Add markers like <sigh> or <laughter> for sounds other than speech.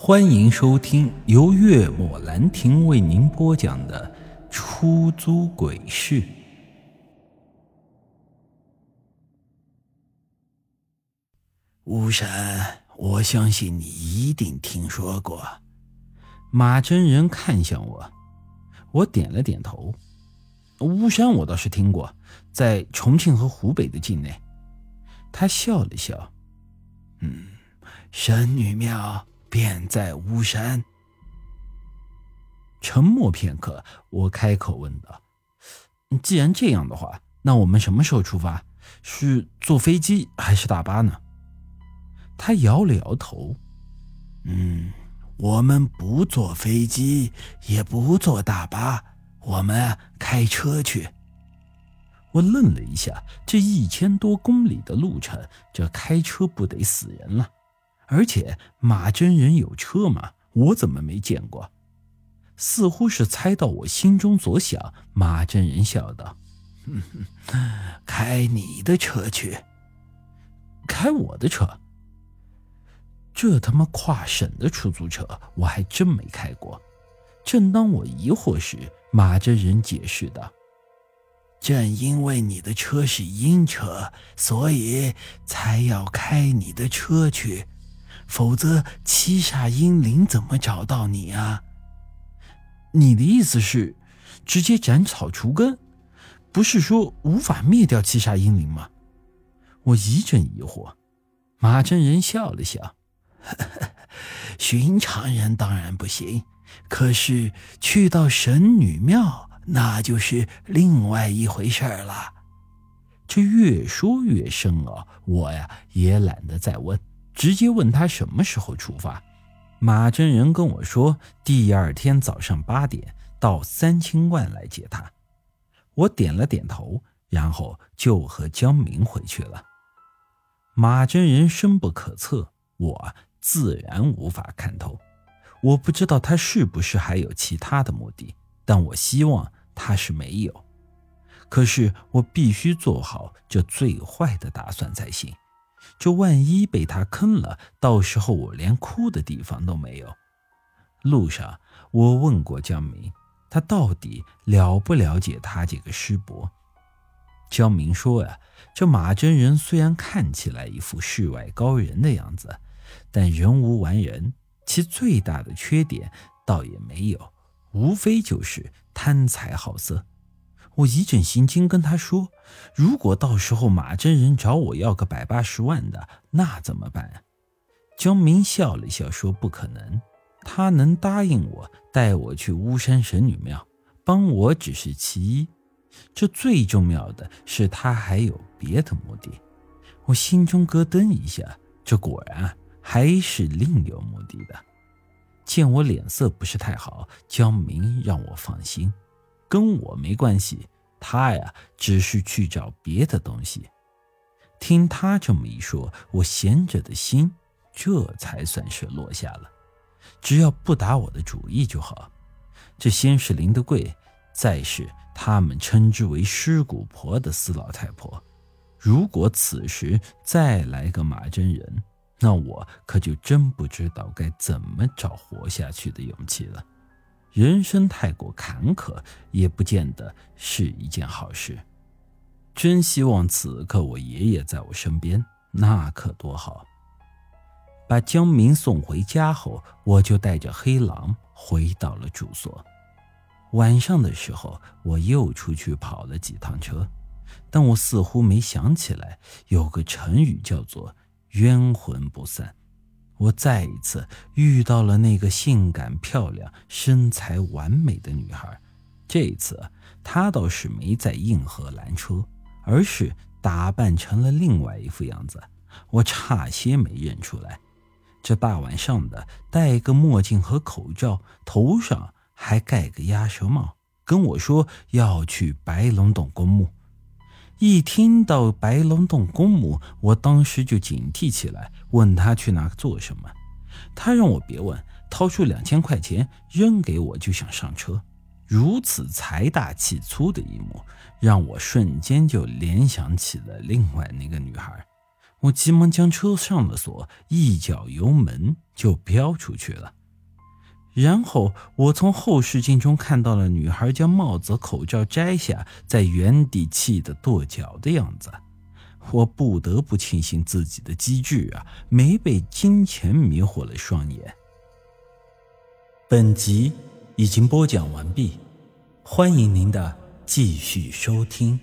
欢迎收听由月末兰亭为您播讲的《出租鬼市》。巫山，我相信你一定听说过。马真人看向我，我点了点头。巫山，我倒是听过，在重庆和湖北的境内。他笑了笑，嗯，神女庙。便在巫山。沉默片刻，我开口问道：“既然这样的话，那我们什么时候出发？是坐飞机还是大巴呢？”他摇了摇头：“嗯，我们不坐飞机，也不坐大巴，我们开车去。”我愣了一下，这一千多公里的路程，这开车不得死人了？而且马真人有车吗？我怎么没见过？似乎是猜到我心中所想，马真人笑道：“ <laughs> 开你的车去，开我的车。这他妈跨省的出租车，我还真没开过。”正当我疑惑时，马真人解释道：“正因为你的车是阴车，所以才要开你的车去。”否则，七煞阴灵怎么找到你啊？你的意思是，直接斩草除根？不是说无法灭掉七煞阴灵吗？我一阵疑惑。马真人笑了笑：“ <laughs> 寻常人当然不行，可是去到神女庙，那就是另外一回事儿了。”这越说越深奥，我呀也懒得再问。直接问他什么时候出发。马真人跟我说，第二天早上八点到三清观来接他。我点了点头，然后就和江明回去了。马真人深不可测，我自然无法看透。我不知道他是不是还有其他的目的，但我希望他是没有。可是我必须做好这最坏的打算才行。这万一被他坑了，到时候我连哭的地方都没有。路上我问过江明，他到底了不了解他这个师伯？江明说呀，这马真人虽然看起来一副世外高人的样子，但人无完人，其最大的缺点倒也没有，无非就是贪财好色。我一阵心惊，跟他说：“如果到时候马真人找我要个百八十万的，那怎么办？”江明笑了笑说：“不可能，他能答应我带我去巫山神女庙，帮我只是其一，这最重要的是他还有别的目的。”我心中咯噔一下，这果然还是另有目的的。见我脸色不是太好，江明让我放心。跟我没关系，他呀只是去找别的东西。听他这么一说，我闲着的心这才算是落下了。只要不打我的主意就好。这先是林德贵，再是他们称之为尸骨婆的死老太婆。如果此时再来个马真人，那我可就真不知道该怎么找活下去的勇气了。人生太过坎坷，也不见得是一件好事。真希望此刻我爷爷在我身边，那可多好。把江明送回家后，我就带着黑狼回到了住所。晚上的时候，我又出去跑了几趟车，但我似乎没想起来有个成语叫做“冤魂不散”。我再一次遇到了那个性感漂亮、身材完美的女孩，这一次她倒是没在硬核拦车，而是打扮成了另外一副样子，我差些没认出来。这大晚上的，戴个墨镜和口罩，头上还盖个鸭舌帽，跟我说要去白龙洞公墓。一听到白龙洞公墓，我当时就警惕起来，问他去那做什么。他让我别问，掏出两千块钱扔给我，就想上车。如此财大气粗的一幕，让我瞬间就联想起了另外那个女孩。我急忙将车上的锁，一脚油门就飙出去了。然后我从后视镜中看到了女孩将帽子、口罩摘下，在原地气得跺脚的样子。我不得不庆幸自己的机智啊，没被金钱迷惑了双眼。本集已经播讲完毕，欢迎您的继续收听。